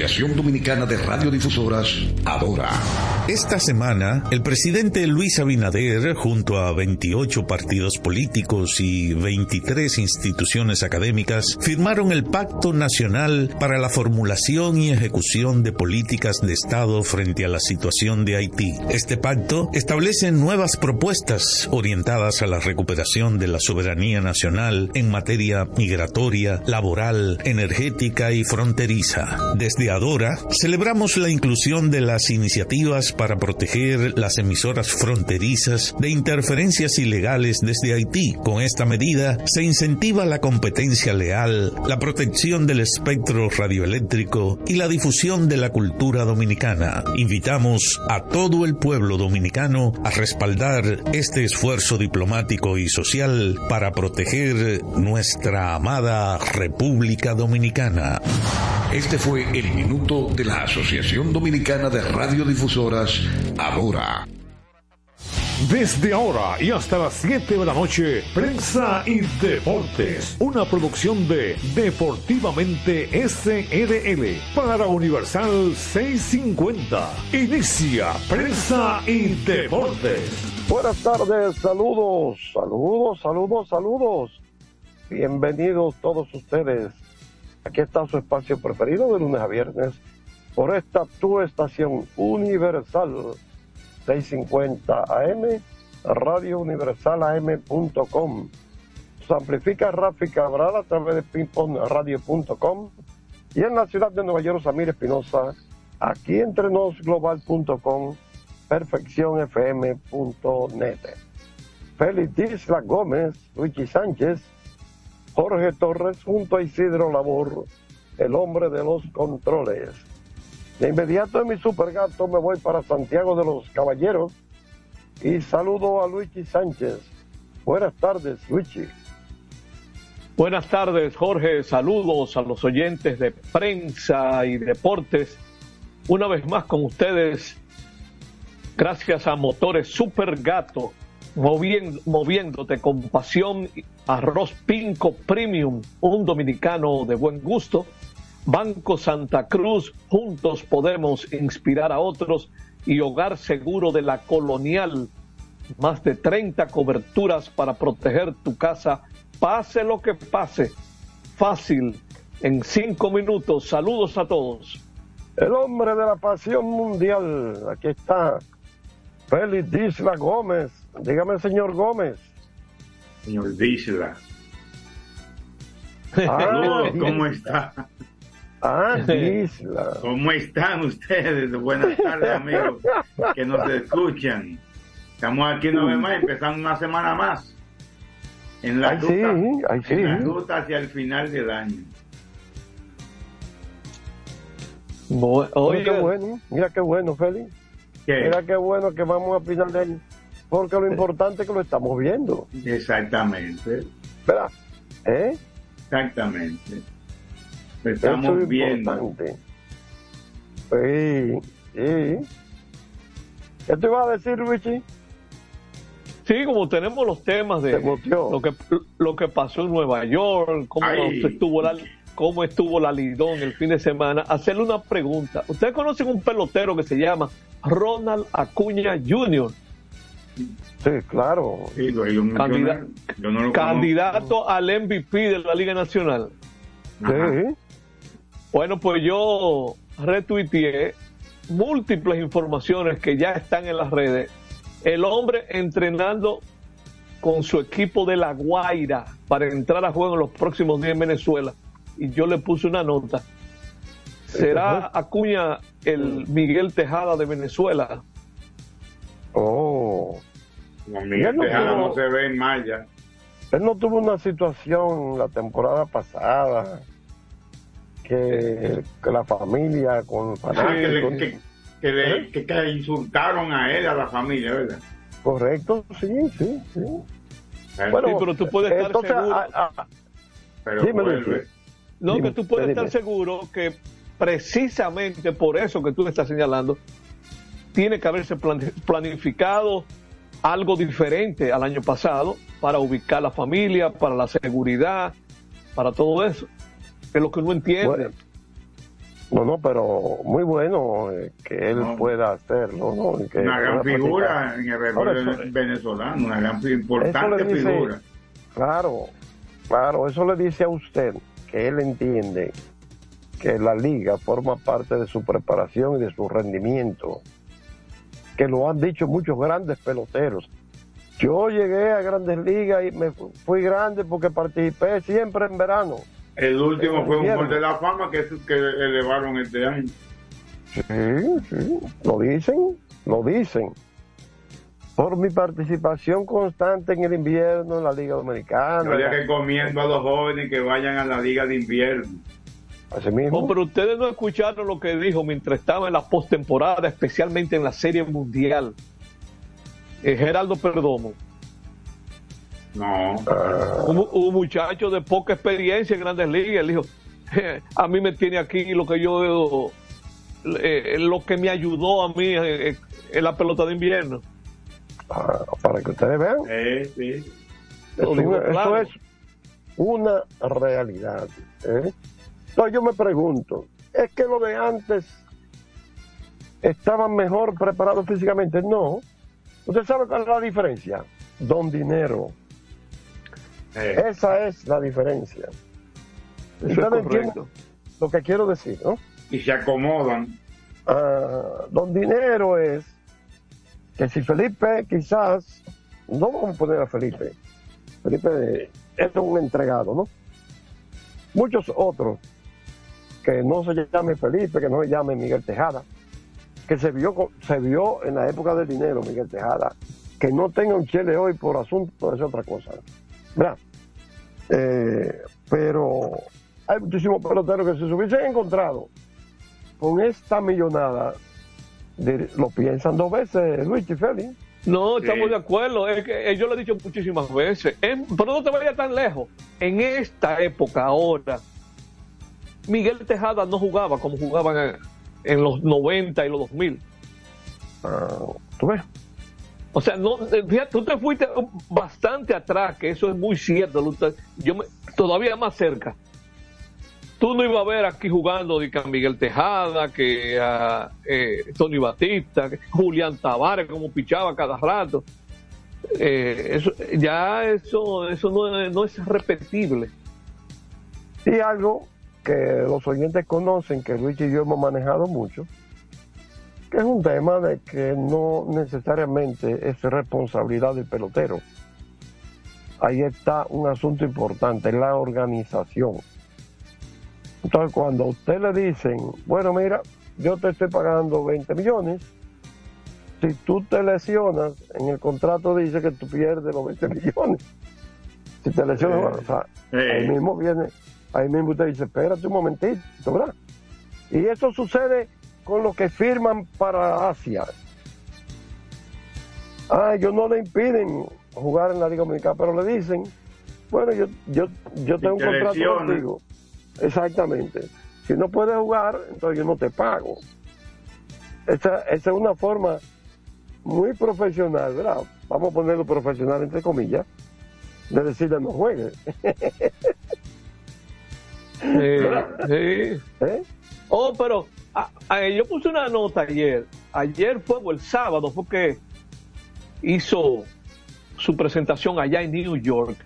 Asociación Dominicana de Radiodifusoras, Adora. Esta semana, el presidente Luis Abinader, junto a 28 partidos políticos y 23 instituciones académicas, firmaron el Pacto Nacional para la Formulación y Ejecución de Políticas de Estado frente a la situación de Haití. Este pacto establece nuevas propuestas orientadas a la recuperación de la soberanía nacional en materia migratoria, laboral, energética, y fronteriza. Desde Adora, celebramos la inclusión de las iniciativas para proteger las emisoras fronterizas de interferencias ilegales desde Haití. Con esta medida se incentiva la competencia leal, la protección del espectro radioeléctrico y la difusión de la cultura dominicana. Invitamos a todo el pueblo dominicano a respaldar este esfuerzo diplomático y social para proteger nuestra amada República Dominicana. Este fue el minuto de la Asociación Dominicana de Radiodifusoras, Ahora. Desde ahora y hasta las 7 de la noche, Prensa y Deportes, una producción de Deportivamente SRL para Universal 650. Inicia Prensa y Deportes. Buenas tardes, saludos, saludos, saludos, saludos. Bienvenidos todos ustedes Aquí está su espacio preferido de lunes a viernes por esta tu estación universal 650 AM, Radio Universal AM.com. Amplifica Rafi Cabral a través de pingpongradio.com y en la ciudad de Nueva York, Samir Espinosa, aquí entre nos global.com, perfeccionfm.net. Félix Isla Gómez, Luigi Sánchez, Jorge Torres junto a Isidro Labor, el hombre de los controles. De inmediato en mi supergato me voy para Santiago de los Caballeros y saludo a Luigi Sánchez. Buenas tardes, Luigi. Buenas tardes, Jorge. Saludos a los oyentes de prensa y deportes. Una vez más con ustedes, gracias a Motores Supergato moviéndote con pasión, arroz pinco premium, un dominicano de buen gusto. Banco Santa Cruz, juntos podemos inspirar a otros y Hogar Seguro de la Colonial. Más de 30 coberturas para proteger tu casa, pase lo que pase. Fácil, en cinco minutos. Saludos a todos. El hombre de la pasión mundial, aquí está. Félix Disla Gómez, Dígame, señor Gómez. Señor Disla. Ah, ¿cómo está? Ah, Disla. ¿Cómo están ustedes? Buenas tardes, amigos que nos escuchan. Estamos aquí una vez más, empezando una semana más. En la, ruta, en la ruta hacia el final del año. Mira qué bueno, mira qué bueno, Félix. Mira qué bueno que vamos a final de año. Porque lo importante es que lo estamos viendo. Exactamente. ¿Verdad? ¿Eh? Exactamente. Estamos viendo. Sí, sí. ¿Qué te iba a decir, Luigi? Sí, como tenemos los temas de lo que, lo que pasó en Nueva York, cómo estuvo la cómo estuvo la Lidón el fin de semana, hacerle una pregunta. ¿Ustedes conocen un pelotero que se llama Ronald Acuña Jr.? Sí, claro. candidato al MVP de la Liga Nacional. Sí. Bueno, pues yo retuiteé múltiples informaciones que ya están en las redes. El hombre entrenando con su equipo de La Guaira para entrar a juego en los próximos días en Venezuela. Y yo le puse una nota. ¿Será Acuña el Miguel Tejada de Venezuela? Oh. Miguel Tejada no, se ve en Maya. Él no tuvo una situación la temporada pasada que, la familia con fanáticos, que, ¿Eh? que, que, insultaron a él, a la familia, ¿verdad? Correcto, sí, sí, sí. Bueno, pero tú puedes estar seguro. pero no, que tú puedes estar seguro que precisamente por eso que tú le estás señalando, tiene que haberse planificado algo diferente al año pasado para ubicar la familia, para la seguridad, para todo eso. Es lo que uno entiende. no, no, pero muy bueno eh, que él pueda hacerlo. ¿no? una gran figura en el venezolano, una gran importante figura. Claro, claro, eso le dice a usted que él entiende que la liga forma parte de su preparación y de su rendimiento que lo han dicho muchos grandes peloteros. Yo llegué a grandes ligas y me fui grande porque participé siempre en verano. El último fue un gol de la fama que, que elevaron este año. Sí, sí, lo dicen, lo dicen. Por mi participación constante en el invierno en la Liga Dominicana. Yo le recomiendo a los jóvenes que vayan a la Liga de Invierno. Oh, pero ustedes no escucharon lo que dijo mientras estaba en la postemporada, especialmente en la Serie Mundial. Eh, Geraldo Perdomo. No. Un, muchacho de poca experiencia en Grandes Ligas. Él dijo: A mí me tiene aquí lo que yo. Eh, lo que me ayudó a mí eh, en la pelota de invierno. Ah, para que ustedes vean. sí. Eso, es una realidad. ¿eh? Entonces yo me pregunto, ¿es que lo de antes estaban mejor preparados físicamente? No. ¿Usted sabe cuál es la diferencia? Don Dinero. Eh. Esa es la diferencia. Eso es lo que quiero decir, ¿no? Y se acomodan. Ah, don Dinero es que si Felipe quizás, no vamos a poner a Felipe, Felipe es un entregado, ¿no? Muchos otros que no se llame Felipe, que no se llame Miguel Tejada, que se vio, se vio en la época del dinero Miguel Tejada, que no tenga un chile hoy por asunto es otra cosa. Eh, pero hay muchísimos peloteros que si se hubiesen encontrado con esta millonada, lo piensan dos veces, Luis y Félix. No, estamos de acuerdo. Es que yo lo he dicho muchísimas veces. pero no te vayas tan lejos. En esta época ahora, Miguel Tejada no jugaba como jugaban en, los 90 y los 2000. Ah, ¿Tú ves? O sea, no, eh, fíjate, tú te fuiste bastante atrás, que eso es muy cierto. Yo me, todavía más cerca. Tú no ibas a ver aquí jugando a Miguel Tejada, que a eh, Tony Batista, Julián Tavares, como pichaba cada rato. Eh, eso, ya eso, eso no, no es repetible. Y algo que los oyentes conocen, que Luis y yo hemos manejado mucho, que es un tema de que no necesariamente es responsabilidad del pelotero. Ahí está un asunto importante, la organización. Entonces, cuando a usted le dicen, bueno, mira, yo te estoy pagando 20 millones, si tú te lesionas, en el contrato dice que tú pierdes los 20 millones. Si te lesionas, o sea, ahí mismo viene ahí mismo usted dice, espérate un momentito, ¿verdad? Y eso sucede con los que firman para Asia. Ah, ellos no le impiden jugar en la Liga Dominicana, pero le dicen, bueno, yo, yo, yo tengo un contrato contigo. Exactamente. Si no puedes jugar, entonces yo no te pago. Esa, esa es una forma muy profesional, ¿verdad? Vamos a ponerlo profesional entre comillas, de decirle no juegues. Sí, ¿Eh? Oh, pero yo puse una nota ayer. Ayer fue el sábado, fue que hizo su presentación allá en New York.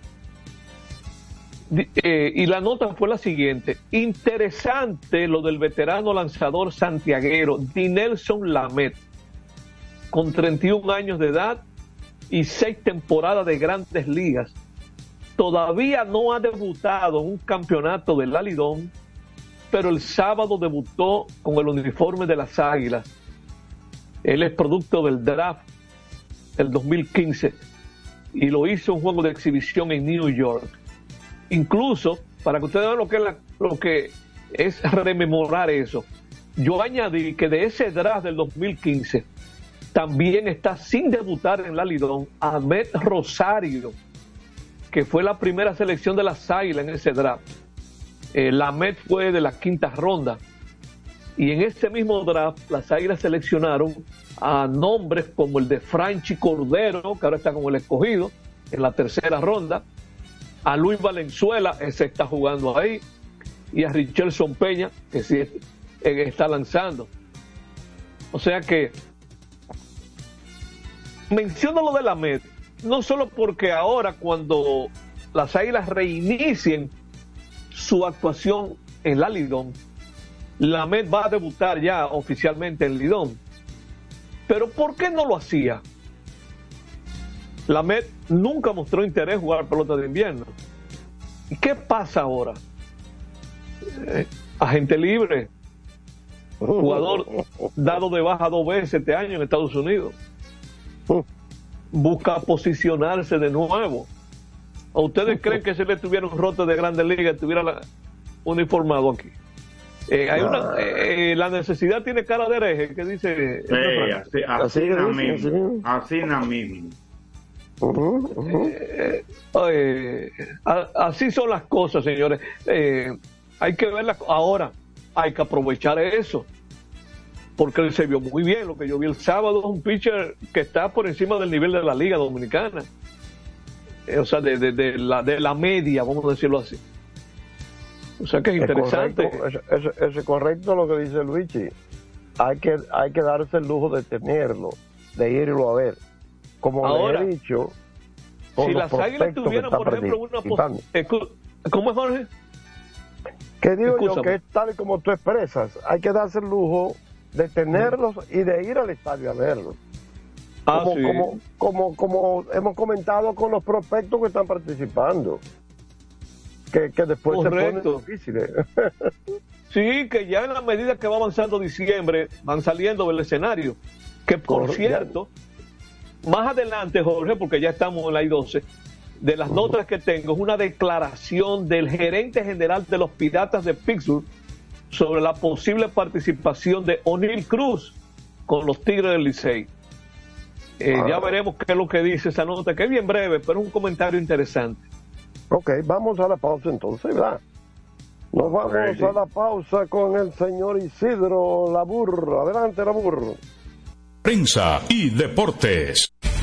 Eh, y la nota fue la siguiente: interesante lo del veterano lanzador santiaguero Dinelson Lamet, con 31 años de edad y seis temporadas de grandes ligas Todavía no ha debutado en un campeonato del Alidón, pero el sábado debutó con el uniforme de las Águilas. Él es producto del draft del 2015 y lo hizo un juego de exhibición en New York. Incluso, para que ustedes vean lo que, es lo que es rememorar eso, yo añadí que de ese draft del 2015 también está sin debutar en la Lidón Ahmed Rosario, que fue la primera selección de las Águilas en ese draft. Eh, la Met fue de la quinta ronda. Y en ese mismo draft, las Águilas seleccionaron a nombres como el de Franchi Cordero, que ahora está con el escogido, en la tercera ronda, a Luis Valenzuela, ese está jugando ahí, y a Richelson Peña, que sí está lanzando. O sea que menciono lo de la MED, no solo porque ahora cuando las Águilas reinicien su actuación en la Lidón, la MED va a debutar ya oficialmente en Lidón. Pero ¿por qué no lo hacía? La MED nunca mostró interés en jugar pelota de invierno. ¿Y qué pasa ahora? Eh, agente libre, jugador dado de baja dos veces este año en Estados Unidos. Busca posicionarse de nuevo. ¿O ustedes creen que si le tuviera un rote de grandes ligas estuviera uniformado aquí? Eh, hay una, ah. eh, la necesidad tiene cara de hereje, que dice. así, así, mismo. Así mismo. Eh, así son las cosas, señores. hay que verlas ahora. Hay que aprovechar eso. Porque él se vio muy bien. Lo que yo vi el sábado es un pitcher que está por encima del nivel de la Liga Dominicana. O sea, de, de, la, de la media, vamos a decirlo así. O sea que es interesante. Es correcto, lo que dice Luigi. Hay que, hay que darse el lujo de tenerlo, de irlo a ver. Como Ahora, le he dicho, si las águilas tuvieran, por ejemplo, una ¿Cómo es, Jorge? Que digo yo que es tal y como tú expresas. Hay que darse el lujo de tenerlos y de ir al estadio a verlos. Ah, como, como, como, como hemos comentado con los prospectos que están participando que, después se pone difícil. ¿eh? sí, que ya en la medida que va avanzando diciembre, van saliendo del escenario. Que por cierto, más adelante, Jorge, porque ya estamos en la I-12, de las notas que tengo, es una declaración del gerente general de los Piratas de Pittsburgh sobre la posible participación de O'Neill Cruz con los Tigres del Licey. Eh, ya ah. veremos qué es lo que dice esa nota, que es bien breve, pero es un comentario interesante. Ok, vamos a la pausa entonces, ¿verdad? Nos vamos a la pausa con el señor Isidro Labur. Adelante, Labur. Prensa y deportes.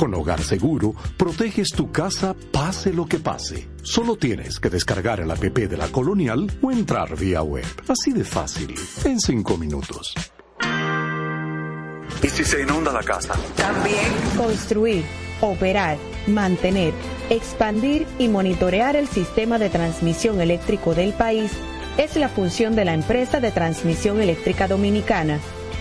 Con Hogar Seguro, proteges tu casa pase lo que pase. Solo tienes que descargar el app de la Colonial o entrar vía web. Así de fácil, en cinco minutos. ¿Y si se inunda la casa? También. Construir, operar, mantener, expandir y monitorear el sistema de transmisión eléctrico del país es la función de la empresa de transmisión eléctrica dominicana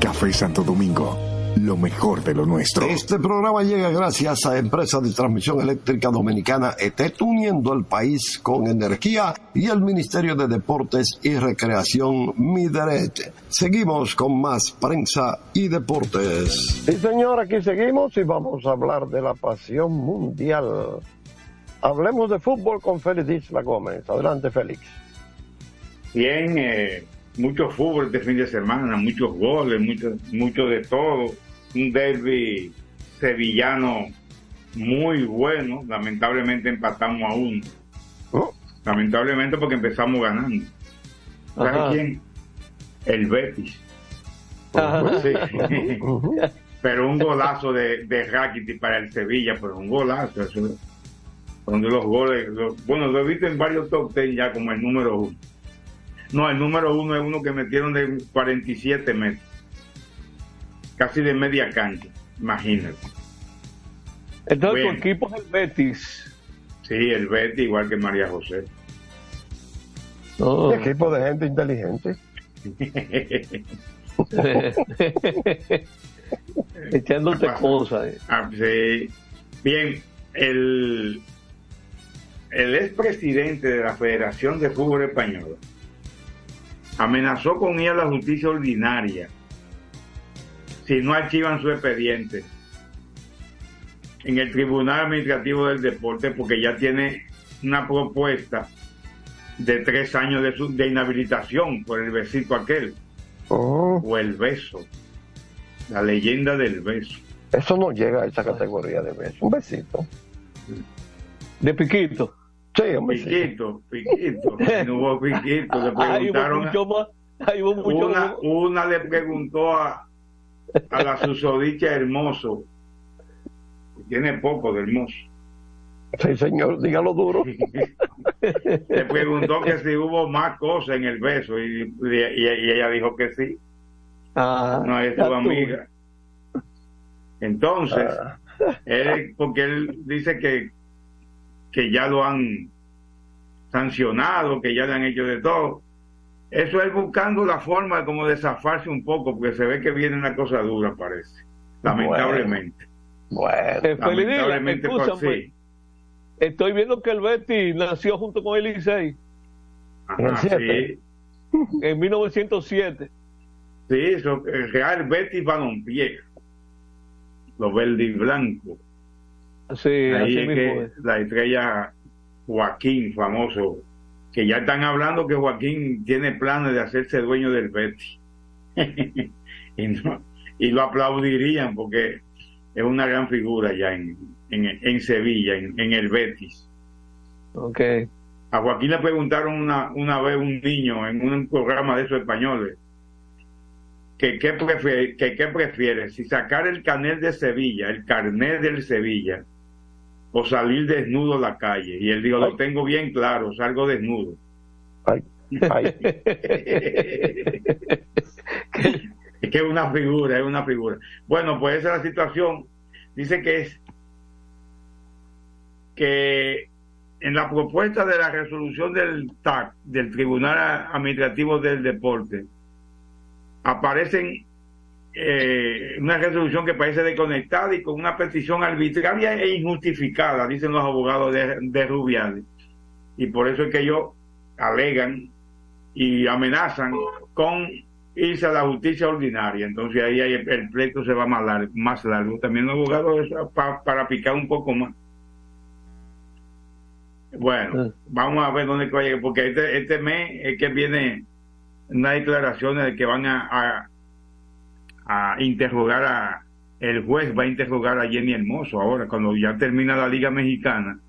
Café Santo Domingo, lo mejor de lo nuestro. Este programa llega gracias a Empresa de Transmisión Eléctrica Dominicana ETET, uniendo el país con energía y el Ministerio de Deportes y Recreación Mideret. Seguimos con más prensa y deportes. Sí, señor, aquí seguimos y vamos a hablar de la pasión mundial. Hablemos de fútbol con Félix Isla Gómez. Adelante, Félix. Bien, eh, mucho fútbol este fin de semana, muchos goles, mucho, mucho de todo. Un derby sevillano muy bueno. Lamentablemente empatamos a uno. Lamentablemente porque empezamos ganando. ¿Sabes Ajá. quién? El Betis. Sí. pero un golazo de, de Rakitic para el Sevilla, pero un golazo. Eso, son de los goles. los- bueno, lo he visto en varios top ten ya como el número uno. No, el número uno es uno que metieron de 47 metros. Casi de media cancha. Imagínate. Entonces Bueno. tu equipo es el Betis. Sí, el Betis igual que María José. Oh. Equipo de gente inteligente. Echándote cosas. eh. Ah, sí. Bien, el el expresidente de la Federación de Fútbol Española amenazó con ir a la justicia ordinaria si no archivan su expediente en el Tribunal Administrativo del Deporte porque ya tiene una propuesta de tres años de, su- de inhabilitación por el besito aquel Oh, o el beso, la leyenda del beso. eso no llega a esa categoría de beso. Un besito. De piquito. Sí, besito. Piquito, piquito, no hubo piquito, le Ahí hubo preguntaron, mucho más. Ahí hubo mucho una, más. una le preguntó a, a la susodicha hermoso, que tiene poco de hermoso, Sí, señor, dígalo duro. le preguntó que si hubo más cosas en el beso y, y- y ella dijo que sí. Ah, no es tu amiga. Entonces, Ah. él, porque él dice que, que ya lo han sancionado, que ya le han hecho de todo. Eso es buscando la forma como de zafarse un poco, porque se ve que viene una cosa dura, parece. Lamentablemente. Bueno, Lamentablemente, pues, escúchame. sí. Estoy viendo que el Betty nació junto con el Licey Ajá, sí. en 1907. Sí, eso, el Real Betis Balompié. Los verde y blanco. Sí, Ahí así es mismo que la estrella Joaquín, famoso, que ya están hablando que Joaquín tiene planes de hacerse dueño del Betis. y, no- y lo aplaudirían porque es una gran figura ya en, en, en Sevilla, en, en el Betis. Ok. A Joaquín le preguntaron una, una vez un niño en un programa de esos españoles que qué prefiere, que qué prefiere, si sacar el carnet de Sevilla, el carnet del Sevilla, o salir desnudo a la calle. Y él dijo, lo tengo bien claro, salgo desnudo. Ay, ay. Es que es una figura, es una figura. Bueno, pues esa es la situación. Dice que es que en la propuesta de la resolución del TAC, del Tribunal Administrativo del Deporte, aparecen eh, una resolución que parece desconectada y con una petición arbitraria e injustificada, dicen los abogados de, de Rubiales. Y por eso es que ellos alegan y amenazan con irse a la justicia ordinaria. Entonces ahí hay- el pleito se va más largo. Más largo. También los abogados para picar un poco más. Bueno, vamos a ver dónde vaya, porque este, este mes es que viene una declaración de que van a, a, a interrogar a el juez va a interrogar a Jenny Hermoso. Ahora cuando ya termina la Liga Mexicana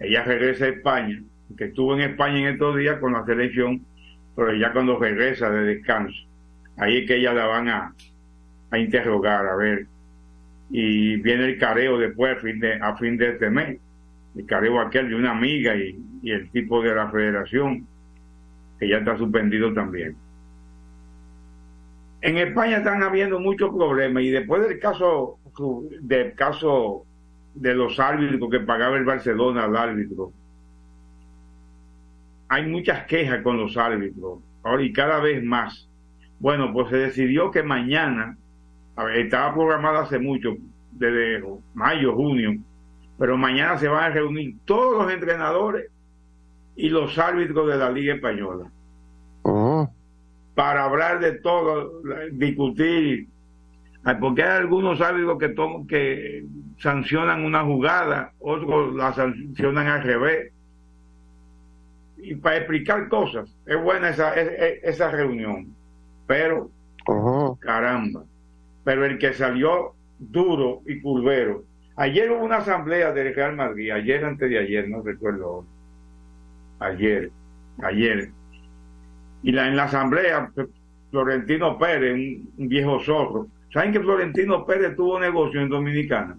ella regresa a España que estuvo en España en estos días con la selección pero ya cuando regresa de descanso ahí es que ella la van a, a interrogar a ver. Y viene el careo después a fin de, a fin de este mes. El careo aquel de una amiga y, y el tipo de la federación que ya está suspendido también en España están habiendo muchos problemas y después del caso del caso de los árbitros que pagaba el Barcelona al árbitro hay muchas quejas con los árbitros y cada vez más. Bueno pues se decidió que mañana estaba programado hace mucho desde mayo junio pero mañana se van a reunir todos los entrenadores y los árbitros de la Liga Española para hablar de todo, discutir, porque hay algunos árbitros que, to- que sancionan una jugada, otros la sancionan al revés. Y para explicar cosas, es buena esa, es- es- esa reunión, pero, caramba, pero el que salió duro y curvero, ayer hubo una asamblea del Real Madrid, ayer antes de ayer, no recuerdo, ayer, ayer, y la, en la asamblea Florentino Pérez, un, un viejo zorro, ¿saben que Florentino Pérez tuvo negocio en Dominicana?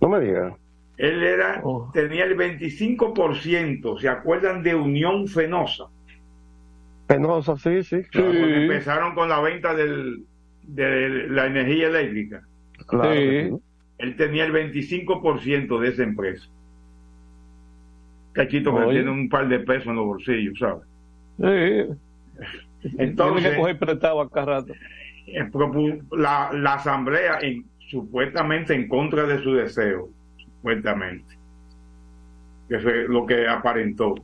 No me digas. Él era, tenía el 25%, ¿se acuerdan de Unión Fenosa? Penosa, sí, sí. Cuando empezaron con la venta del, de la energía eléctrica. Claro sí. Él tenía el 25% de esa empresa. Cachito que tiene un par de pesos en los bolsillos, ¿sabes? Sí. Entonces- Tiene que coger prestado acá rato. eh, la, la asamblea en- supuestamente en contra de su deseo, supuestamente. que fue lo que aparentó,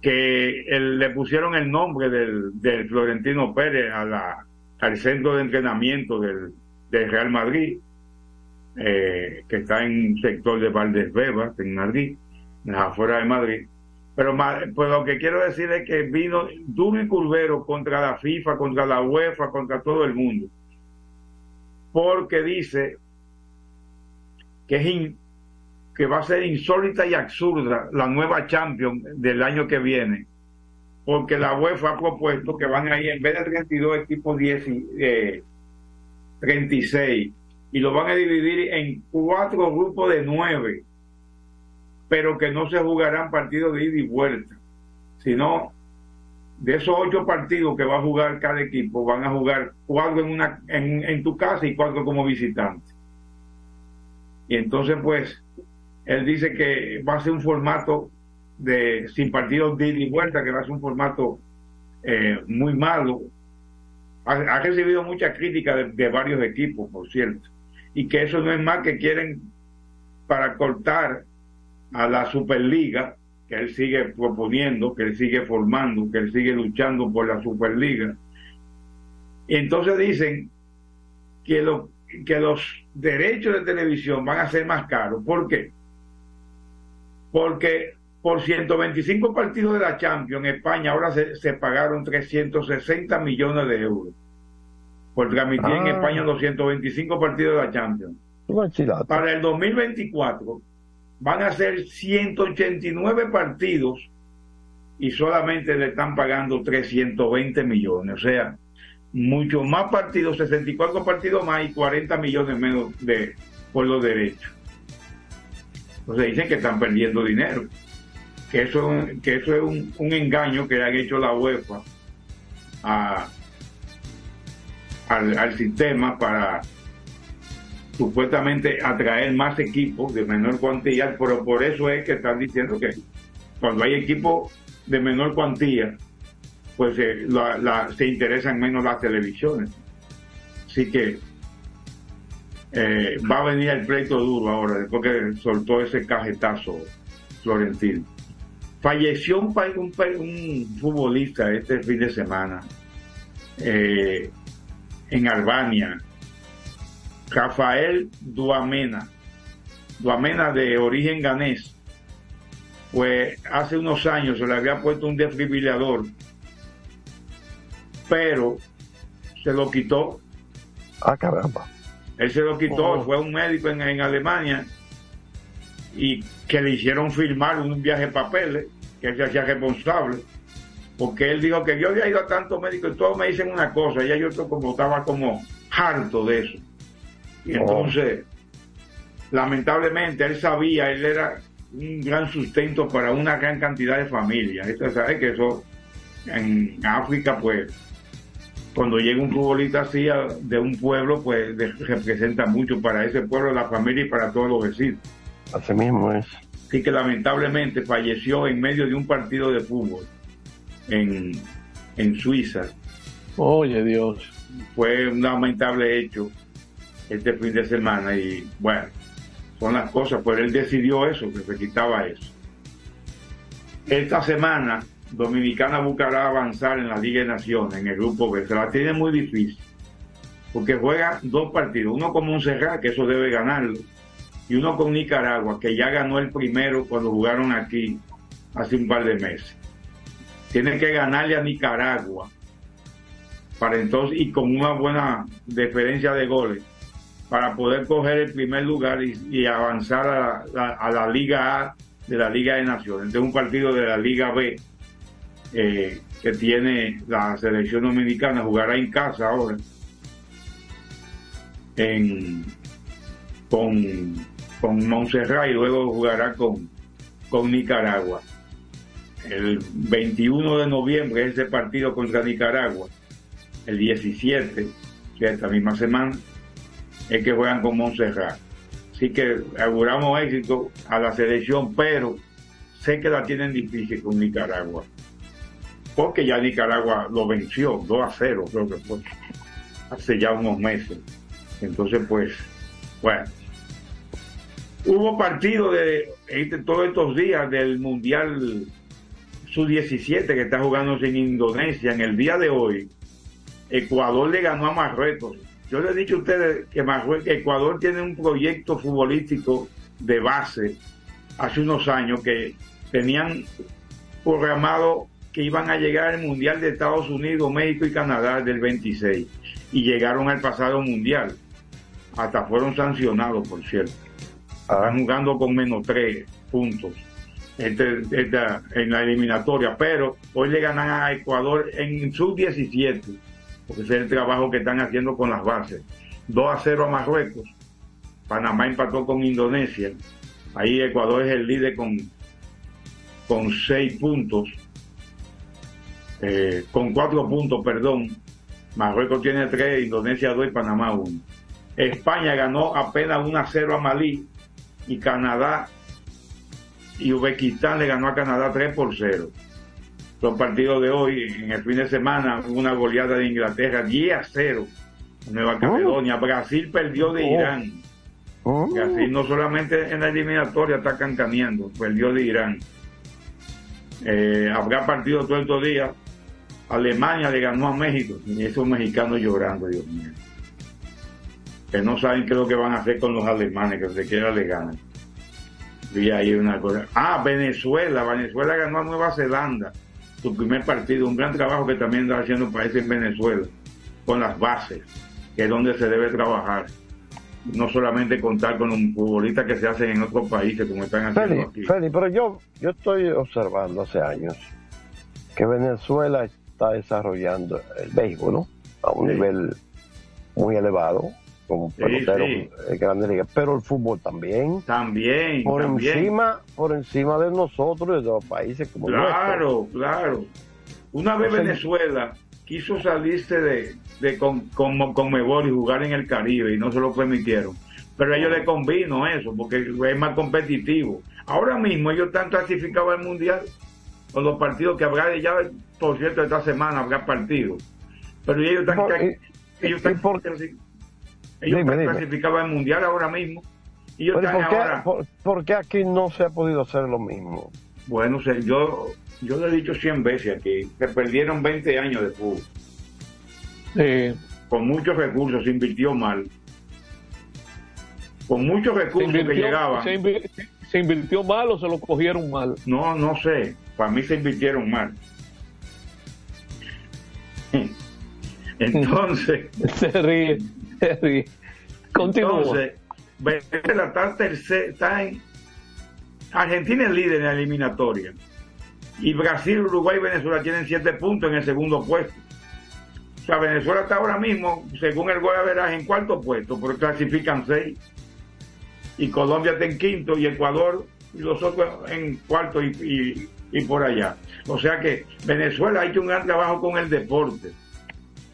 que el- le pusieron el nombre del, del Florentino Pérez a la, al centro de entrenamiento del, del Real Madrid, eh, que está en el sector de Valdesbebas, en Madrid, en las afueras de Madrid. Pero, pues lo que quiero decir es que vino duro y curvero contra la FIFA, contra la UEFA, contra todo el mundo. Porque dice que, es que va a ser insólita y absurda la nueva Champions del año que viene. Porque la UEFA ha propuesto que van a ir en vez de 32 equipos 10, y, eh, 36 y lo van a dividir en cuatro grupos de nueve pero que no se jugarán partidos de ida y vuelta, sino de esos ocho partidos que va a jugar cada equipo, van a jugar cuatro en, una, en, tu casa y cuatro como visitante. Y entonces, pues, él dice que va a ser un formato de sin partidos de ida y vuelta, que va a ser un formato eh, muy malo. Ha, recibido mucha crítica de varios equipos, por cierto, y que eso no es más que quieren para cortar a la Superliga, que él sigue proponiendo, que él sigue formando, que él sigue luchando por la Superliga. Y entonces dicen que, lo- que los derechos de televisión van a ser más caros. ¿Por qué? Porque por 125 partidos de la Champions España ahora se, se pagaron 360 millones de euros por transmitir en Ah. España los 125 partidos de la Champions. Para el 2024 van a ser 189 partidos y solamente le están pagando 320 millones. O sea, mucho más partidos, 64 partidos más y 40 millones menos de por los derechos. Entonces dicen que están perdiendo dinero. Que eso, es un- que eso es un, engaño que le han hecho la UEFA al sistema para supuestamente atraer más equipos de menor cuantía, pero por eso es que están diciendo que cuando hay equipos de menor cuantía, pues eh, la- se interesan menos las televisiones. Así que eh, va a venir el pleito duro ahora, después que soltó ese cajetazo Florentino. Falleció un, un, un futbolista este fin de semana eh, en Albania, Rafael Duamena, Duamena de origen ganés, pues hace unos años se le había puesto un desfibrilador, pero se lo quitó. Ah, caramba. Él se lo quitó, Oh. fue un médico en, en Alemania y que le hicieron firmar un viaje de papeles, que él se hacía responsable, porque él dijo que yo había ido a tantos médicos y todos me dicen una cosa, y ya yo como, estaba como harto de eso. Y Oh. entonces, lamentablemente, él sabía, él era un gran sustento para una gran cantidad de familias. Usted sabe que eso en África, pues, cuando llega un futbolista así a- de un pueblo, pues de- representa mucho para ese pueblo, la familia y para todos los vecinos. Así mismo es. Así que lamentablemente falleció en medio de un partido de fútbol en, en Suiza. Oye, Dios. Fue un lamentable hecho este fin de semana y bueno, son las cosas, pues él decidió eso, que se quitaba eso. Esta semana Dominicana buscará avanzar en la Liga de Naciones, en el grupo B. Se la tiene muy difícil, porque juega dos partidos, uno con Montserrat, que eso debe ganarlo, y uno con Nicaragua, que ya ganó el primero cuando jugaron aquí hace un par de meses. Tiene que ganarle a Nicaragua para entonces y con una buena diferencia de goles para poder coger el primer lugar y, avanzar a la, Liga A de la Liga de Naciones. Este es un partido de la Liga B eh, que tiene la selección dominicana, jugará en casa ahora en, con, con Montserrat y luego jugará con, con Nicaragua. El 21 de noviembre es ese partido contra Nicaragua. El 17, que es esta misma semana, es que juegan con Montserrat. Así que auguramos éxito a la selección, pero sé que la tienen difícil con Nicaragua. Porque ya Nicaragua lo venció 2 a 0, creo que fue, hace ya unos meses. Entonces, pues, bueno, Hubo partido de este, todos estos días del Mundial Sub-17 que está jugándose en Indonesia. En el día de hoy, Ecuador le ganó a Marruecos. Yo le he dicho a ustedes que Ecuador tiene un proyecto futbolístico de base hace unos años que tenían programado que iban a llegar al Mundial de Estados Unidos, México y Canadá del 26 y llegaron al pasado Mundial. Hasta fueron sancionados, por cierto. Están jugando con menos tres puntos en la eliminatoria, pero hoy le ganan a Ecuador en sub-17, porque ese es el trabajo que están haciendo con las bases. 2 a 0 a Marruecos. Panamá empató con Indonesia. Ahí Ecuador es el líder con, con 6 puntos. Eh, con 4 puntos, perdón. Marruecos tiene 3, Indonesia 2 y Panamá 1. España ganó apenas 1 a 0 a Malí y Canadá y Uzbekistán le ganó a Canadá 3 por 0. Los partidos de hoy, en el fin de semana, una goleada de Inglaterra 10 a 0. Nueva Caledonia, Brasil perdió de Oh. Irán. Brasil no solamente en la eliminatoria está cancaneando, perdió de Irán. Eh, habrá partido todos estos días. Alemania le ganó a México y esos mexicanos llorando, Dios mío. Que no saben qué es lo que van a hacer con los alemanes, que se quiera le ganan. Vi ahí una cosa. Ah, Venezuela. Venezuela ganó a Nueva Zelanda su primer partido. Un gran trabajo que también está haciendo un país en Venezuela con las bases, que es donde se debe trabajar. No solamente contar con un futbolista que se hacen en otros países como están haciendo Feli, aquí. Feli, pero yo, yo estoy observando hace años que Venezuela está desarrollando el béisbol, ¿no? A un Sí. nivel muy elevado, como pelotero sí. de grandes ligas, pero el fútbol también. También, Por también. encima, por encima de nosotros y de los países como Claro, claro. Una vez Venezuela quiso salirse de, de con, con, y jugar en el Caribe y no se lo permitieron. Pero a ellos les convino eso, porque es más competitivo. Ahora mismo ellos están clasificados al Mundial con los partidos que habrá, ya por cierto, esta semana habrá partidos. Pero ellos están, Por- ellos están, ellos Dime, están dime. clasificados al Mundial ahora mismo. Y ellos Pero están ¿por, qué, ahora... por- por qué aquí no se ha podido hacer lo mismo? Bueno, yo, yo lo he dicho 100 veces aquí, se perdieron 20 años de fútbol. Con muchos recursos, se invirtió mal. Con muchos recursos que invirtió, llegaban. se invi- se invirtió mal o se lo cogieron mal. No, no sé. Para mí se invirtieron mal. Entonces. se ríe, Continúa. Entonces, Venezuela está, está en. Argentina es líder en la eliminatoria. Y Brasil, Uruguay y Venezuela tienen siete puntos en el segundo puesto. O sea, Venezuela está ahora mismo, según el de en cuarto puesto, pero clasifican seis. Y Colombia está en quinto y Ecuador y los otros en cuarto y, y- y por allá. O sea que Venezuela ha hecho un gran trabajo con el deporte.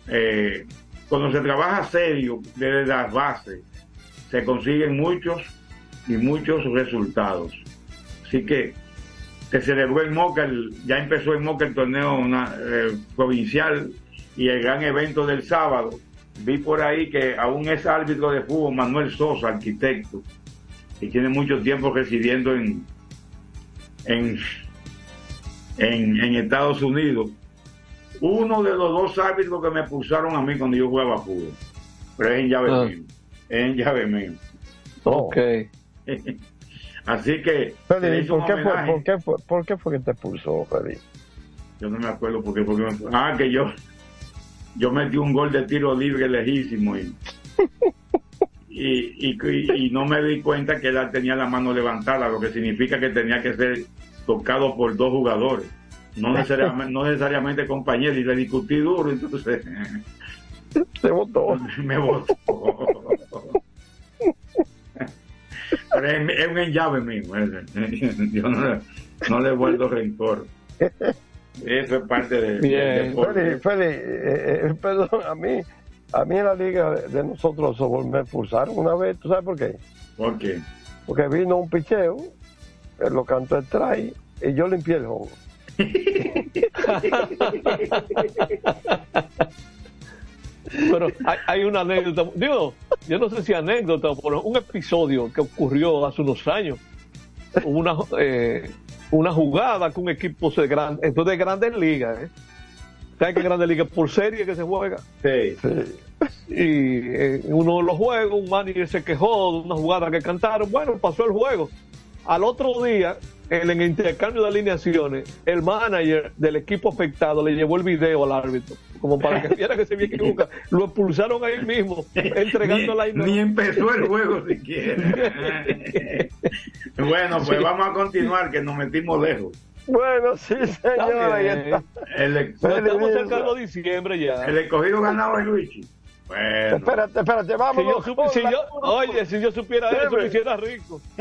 Eh, cuando se trabaja serio desde las bases, se consiguen muchos y muchos resultados. Así que se celebró en Moca, ya empezó en Moca el torneo na- eh, provincial y el gran evento del sábado. Vi por ahí que aún es árbitro de fútbol Manuel Sosa, arquitecto, que tiene mucho tiempo residiendo en, en, en, en Estados Unidos. Uno de los dos árbitros que me pulsaron a mí cuando yo jugaba fútbol. Pero es en llave Ah. mío. Es en llave mío. Ok. Así que. Feli, se le hizo ¿por qué, fue, por, qué fue, ¿por qué fue que te expulsó, Feli? Yo no me acuerdo porque, porque me- ah que yo yo metí un gol de tiro libre lejísimo y y, y, y no me di cuenta que él tenía la mano levantada, lo que significa que tenía que ser tocado por dos jugadores, no necesariamente, no necesariamente compañeros, y le discutí duro, entonces se votó. me votó. Pero es, es un enllave mismo, yo no, le- no le vuelvo rencor. Eso es parte de. Feli, Feli, eh, eh, perdón, a mí, a mí en la liga de, nosotros me expulsaron una vez, ¿tú sabes por qué? ¿Por qué? Porque vino un picheo, lo cantó el try y yo limpié el juego. Pero hay, hay una anécdota. Digo, yo no sé si anécdota, pero un episodio que ocurrió hace unos años. Una, eh, una jugada con equipos de, gran, esto de grandes ligas. ¿eh? ¿Sabes que grandes ligas por serie que se juega? Sí. Y en uno de los juegos, un manager se quejó de una jugada que cantaron. Bueno, pasó el juego. Al otro día, en el intercambio de alineaciones, el manager del equipo afectado le llevó el video al árbitro, como para que viera que se había equivocado. Lo expulsaron ahí mismo, entregando la Ni empezó el juego siquiera. bueno, pues vamos a continuar, que nos metimos lejos. Bueno, sí, señor. Ahí está. El, estamos cercano de diciembre ya. El escogido ganado es Luigi. Bueno. Espérate, espérate, vamos. Si yo sup- si yo- oye, si yo supiera eso, me hiciera rico.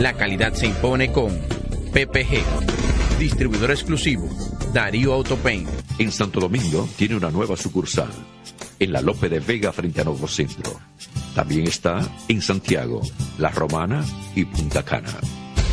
La calidad se impone con PPG, distribuidor exclusivo, Darío Autopaint. En Santo Domingo tiene una nueva sucursal, en la Lope de Vega frente a Nuevo Centro. También está en Santiago, La Romana y Punta Cana.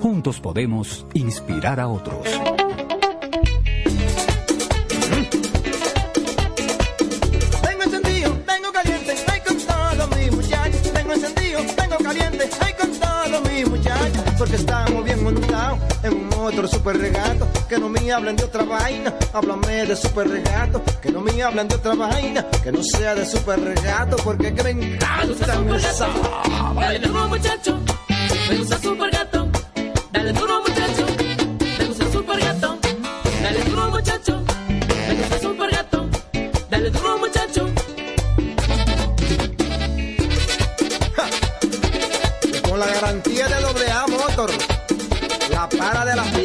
Juntos podemos inspirar a otros. Tengo encendido, tengo caliente, ay con todos mis muchachos. Tengo encendido, tengo caliente, ay con todos mis muchachos. Porque estamos bien montados en un otro super regato. Que no me hablen de otra vaina, háblame de super regato. Que no me hablen de otra vaina, que no sea de super regato. Porque que me encanta esa duro muchacho, me gusta super gato.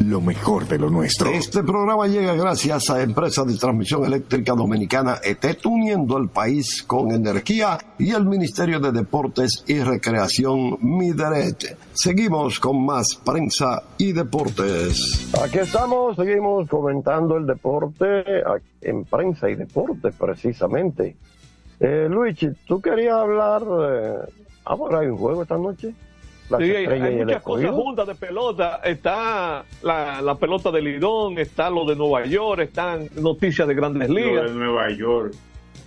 lo mejor de lo nuestro. Este programa llega gracias a Empresa de Transmisión Eléctrica Dominicana ETET, uniendo el país con energía y el Ministerio de Deportes y Recreación Mideret. Seguimos con más prensa y deportes. Aquí estamos, seguimos comentando el deporte en prensa y deportes precisamente. Eh, Luigi, tú querías hablar, eh, ahora hay un juego esta noche. Las Sí, hay, estrellas hay y el muchas cosas juntas de pelota. Está la, la pelota de Lidón, está lo de Nueva York, están noticias de grandes Lo ligas. de Nueva York.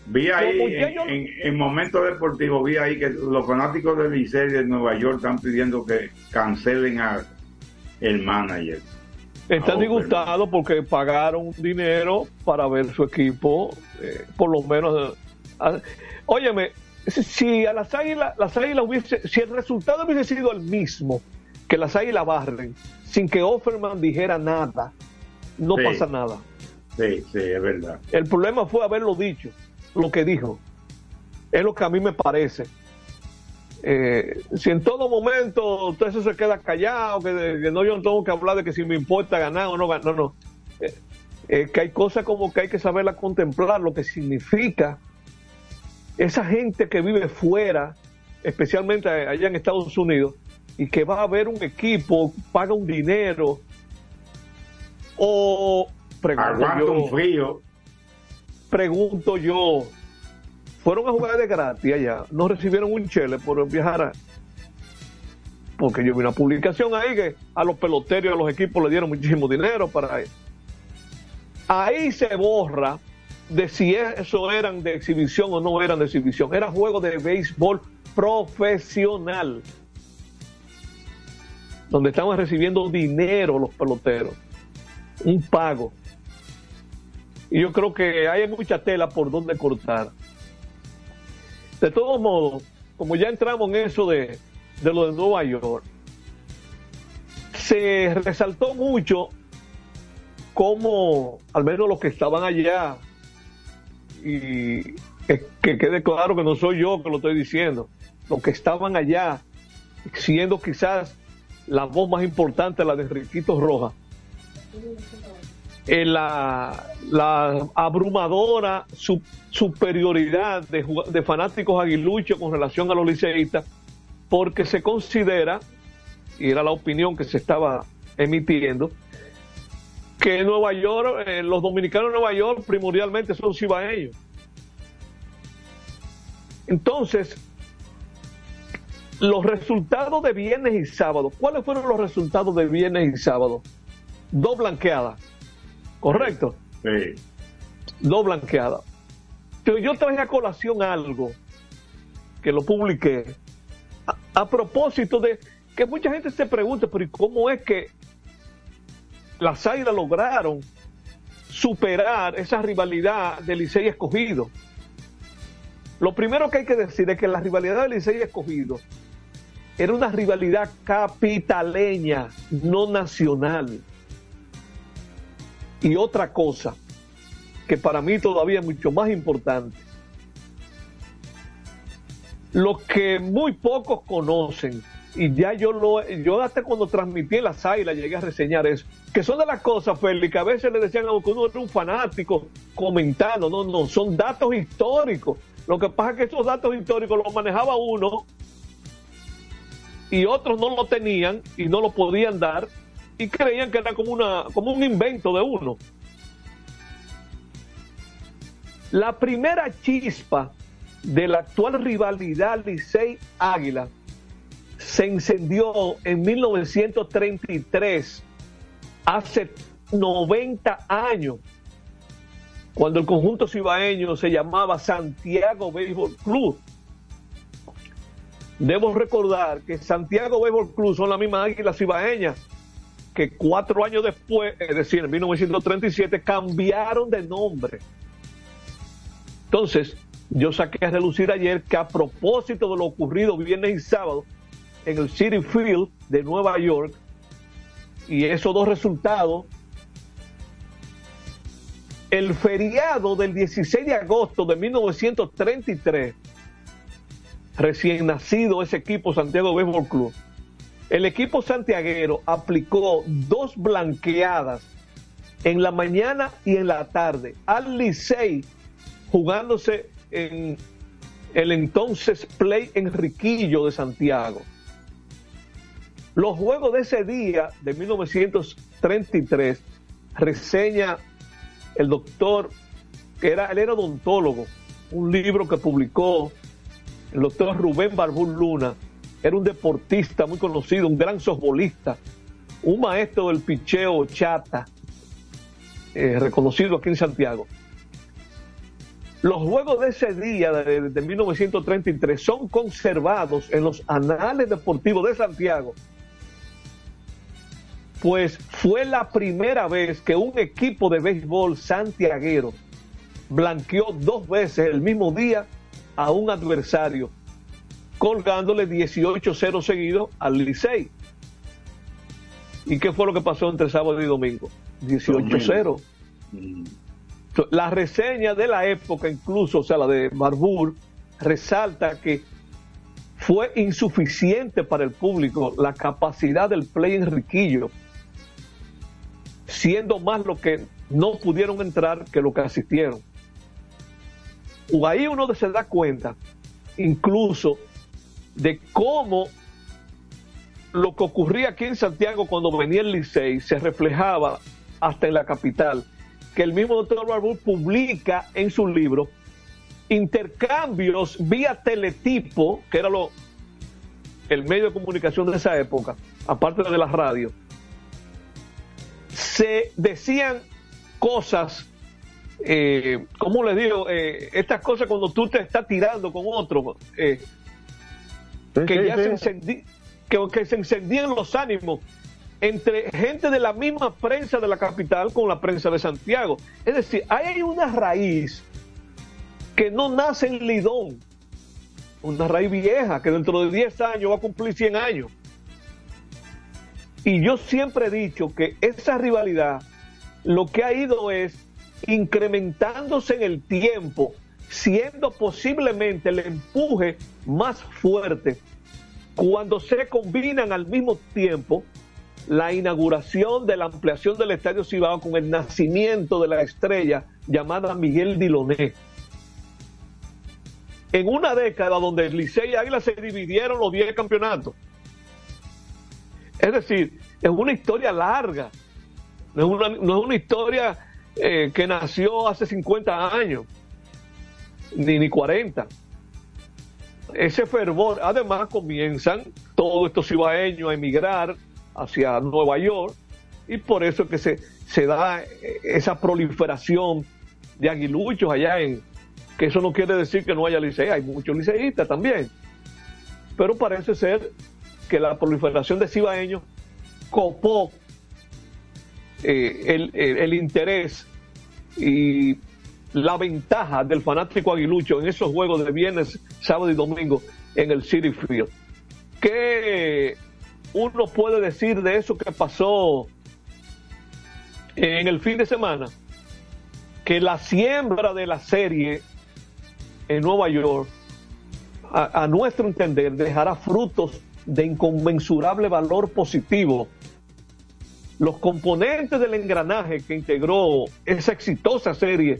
Vi ahí, ¿Cómo que en, yo- en, en momentos deportivos, vi ahí que los fanáticos del Licey de Nueva York están pidiendo que cancelen a el manager. Están disgustados porque pagaron dinero para ver su equipo, eh, por lo menos. eh, a- óyeme, si- a las águilas, las águilas hubiese, si el resultado hubiese sido el mismo, que las águilas barren, sin que Offerman dijera nada, no Sí. pasa nada. Sí, sí, es verdad. El problema fue haberlo dicho, lo que dijo. Es lo que a mí me parece. Eh, si en todo momento todo eso se queda callado, que, que no yo no tengo que hablar de que si me importa ganar o no ganar, no, no. Eh, eh, que hay cosas como que hay que saberla contemplar, lo que significa esa gente que vive fuera, especialmente allá en Estados Unidos, y que va a ver un equipo, paga un dinero, o pregunto Aguanta yo, un frío. pregunto yo, fueron a jugar de gratis allá, no recibieron un chele por viajar a... Porque yo vi una publicación ahí que a los peloteros y a los equipos le dieron muchísimo dinero para ir. Ahí se borra de si eso eran de exhibición o no eran de exhibición. Era juego de béisbol profesional. Donde estaban recibiendo dinero los peloteros. Un pago. Y yo creo que hay mucha tela por donde cortar. De todos modos, como ya entramos en eso de, de lo de Nueva York, se resaltó mucho cómo, al menos los que estaban allá, y que, que quede claro que no soy yo que lo estoy diciendo, los que estaban allá, siendo quizás la voz más importante, la de Enriquito Rojas, en la, la abrumadora su- superioridad de fanáticos aguiluchos con relación a los liceístas, porque se considera, y era la opinión que se estaba emitiendo, que en Nueva York, eh, los dominicanos de Nueva York primordialmente son cibaeños. Entonces, los resultados de viernes y sábado, ¿cuáles fueron los resultados de viernes y sábado? Dos blanqueadas, ¿correcto? Sí. Dos blanqueadas. Yo traje a colación algo que lo publiqué a, a propósito de que mucha gente se pregunta, pero ¿y cómo es que las Águilas lograron superar esa rivalidad de Licey escogido? Lo primero que hay que decir es que la rivalidad de Licey escogido era una rivalidad capitaleña, no nacional. Y otra cosa, que para mí todavía es mucho más importante, lo que muy pocos conocen, y ya yo lo, yo hasta cuando transmití en las águilas llegué a reseñar eso, que son de las cosas, Félix, que a veces le decían a uno era un fanático comentando, no, no, son datos históricos. Lo que pasa es que esos datos históricos los manejaba uno y otros no lo tenían y no lo podían dar y creían que era como, una, como un invento de uno. La primera chispa de la actual rivalidad Licey-Águila se encendió en 1933, hace 90 años, cuando el conjunto cibaeño se llamaba Santiago Béisbol Club. Debo recordar que Santiago Béisbol Club son las mismas águilas cibaeñas que cuatro años después, es decir, en 1937, cambiaron de nombre. Entonces, yo saqué a relucir ayer que a propósito de lo ocurrido viernes y sábado en el City Field de Nueva York, y esos dos resultados, el feriado del 16 de agosto de 1933, recién nacido ese equipo Santiago Béisbol Club, el equipo santiaguero aplicó dos blanqueadas en la mañana y en la tarde al Licey jugándose en el entonces Play Enriquillo de Santiago. Los juegos de ese día de 1933 reseña el doctor, que era, él era odontólogo, un libro que publicó el doctor Rubén Barbún Luna, era un deportista muy conocido, un gran softbolista, un maestro del picheo chata, eh, reconocido aquí en Santiago. Los juegos de ese día, de, de 1933, son conservados en los anales deportivos de Santiago, pues fue la primera vez que un equipo de béisbol santiaguero blanqueó dos veces el mismo día a un adversario, colgándole 18-0 seguidos al Licey. ¿Y qué fue lo que pasó entre sábado y domingo? 18-0. La reseña de la época, incluso, o sea, la de Barbur, resalta que fue insuficiente para el público la capacidad del play Enriquillo, siendo más lo que no pudieron entrar que lo que asistieron. O ahí uno se da cuenta, incluso, de cómo lo que ocurría aquí en Santiago cuando venía el Licey se reflejaba hasta en la capital, que el mismo doctor Barbour publica en su libro intercambios vía teletipo, que era lo, el medio de comunicación de esa época, aparte de la radio, se decían cosas, eh, ¿cómo les digo? Eh, estas cosas cuando tú te estás tirando con otro, eh, que ya Se, encendí, que, que se encendían los ánimos entre gente de la misma prensa de la capital con la prensa de Santiago. Es decir, hay una raíz que no nace en Lidón, una raíz vieja que dentro de 10 años va a cumplir 100 años. Y yo siempre he dicho que esa rivalidad lo que ha ido es incrementándose en el tiempo, siendo posiblemente el empuje más fuerte cuando se combinan al mismo tiempo la inauguración de la ampliación del Estadio Cibao con el nacimiento de la estrella llamada Miguel Diloné. En una década donde Licey y Águila se dividieron los 10 campeonatos. Es decir, es una historia larga, no es una, historia eh, que nació hace 50 años, ni, ni 40. Ese fervor, además comienzan todos estos cibaeños a emigrar hacia Nueva York y por eso es que se, se da esa proliferación de aguiluchos allá en, que eso no quiere decir que no haya liceístas, hay muchos liceístas también. Pero parece ser que la proliferación de cibaeños copó eh, el, el- interés y la ventaja del fanático aguilucho en esos juegos de viernes, sábado y domingo en el City Field. ¿Qué uno puede decir de eso que pasó en el fin de semana? Que la siembra de la serie en Nueva York, a nuestro entender, dejará frutos de inconmensurable valor positivo. Los componentes del engranaje que integró esa exitosa serie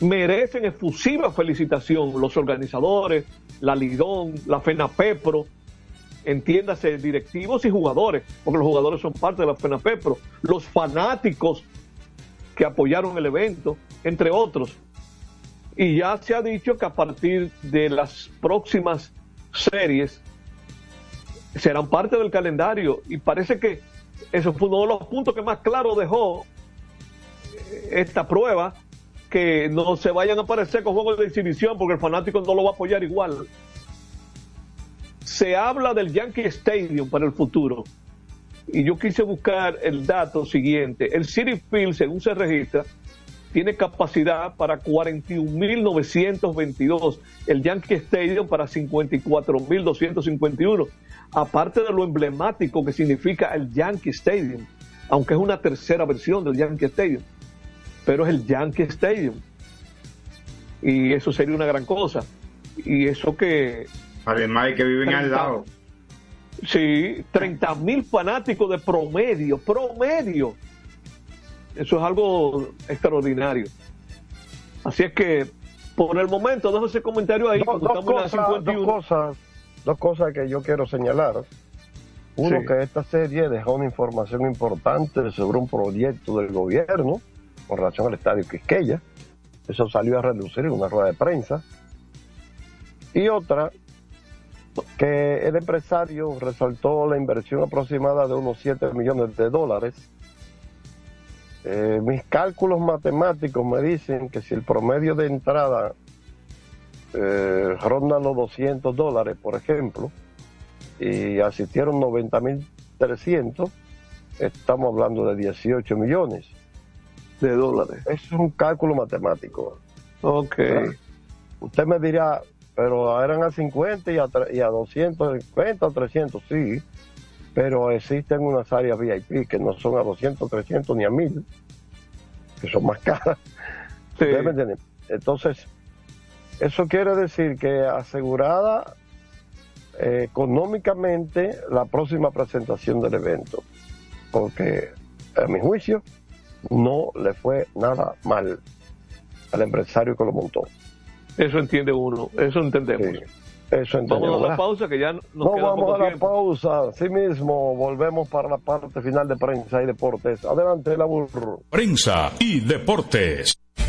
merecen efusiva felicitación los organizadores, la Lidón, la FENAPEPRO, entiéndase, directivos y jugadores, porque los jugadores son parte de la FENAPEPRO, los fanáticos que apoyaron el evento, entre otros. Y ya se ha dicho que a partir de las próximas series serán parte del calendario y parece que eso fue uno de los puntos que más claro dejó eh, esta prueba, que no se vayan a aparecer con juegos de exhibición porque el fanático no lo va a apoyar igual. Se habla del Yankee Stadium para el futuro y yo quise buscar el dato siguiente. El City Field, según se registra, tiene capacidad para 41.922, el Yankee Stadium para 54.251, aparte de lo emblemático que significa el Yankee Stadium, aunque es una tercera versión del Yankee Stadium, pero es el Yankee Stadium. Y eso sería una gran cosa. Y eso que... Además de que viven al lado. Sí, 30 mil fanáticos de promedio, promedio. Eso es algo extraordinario. Así es que, por el momento, dejo ese comentario ahí. Dos, porque dos estamos en la cosas, dos 51. cosas, dos cosas que yo quiero señalar. Uno, Sí. que esta serie dejó una información importante sobre un proyecto del gobierno con relación al estadio Quisqueya. Eso salió a reducir en una rueda de prensa. Y otra, que el empresario resaltó la inversión aproximada de unos 7 millones de dólares. Eh, mis cálculos matemáticos me dicen que si el promedio de entrada eh, ronda los 200 dólares, por ejemplo, y asistieron 90.300, estamos hablando de 18 millones de dólares. Es un cálculo matemático. Ok. ¿verdad? Usted me dirá, pero eran a 50 y a, y a 250 o 300, sí, pero existen unas áreas VIP que no son a 200, 300 ni a 1000, que son más caras. Entonces, eso quiere decir que asegurada eh, económicamente la próxima presentación del evento, porque a mi juicio no le fue nada mal al empresario que lo montó. Eso entiende uno, eso entendemos. Eso entendemos. Vamos a la ¿verdad? pausa que ya nos No queda vamos poco a la tiempo. pausa. Así mismo, volvemos para la parte final de prensa y deportes. Adelante, la burro. Prensa y deportes.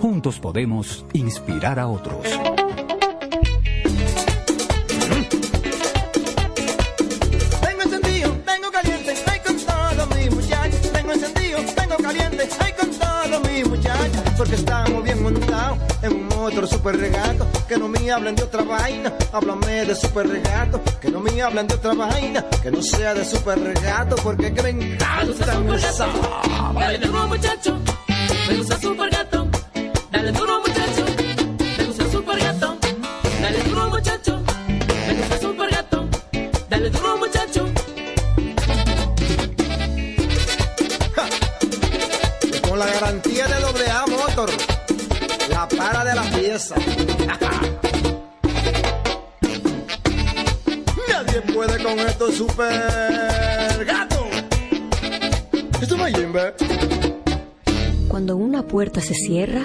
Juntos podemos inspirar a otros. Tengo encendido, tengo caliente, ay con todo mi muchachos. Tengo encendido, tengo caliente, ay con todo mi muchachos. Porque estamos bien montados en un motor super regato. Que no me hablen de otra vaina, háblame de super regato. Que no me hablen de otra vaina, que no sea de super regato. Porque que me encanta esa. Dale duro muchacho, me gusta super gato. Dale duro muchacho, me gusta super gato. Dale duro muchacho, me gusta super gato. Dale duro muchacho. Con la garantía de doble A Motor, la para de la pieza. Nadie puede con esto super gato. Esto no es Jimbe. Cuando una puerta se cierra,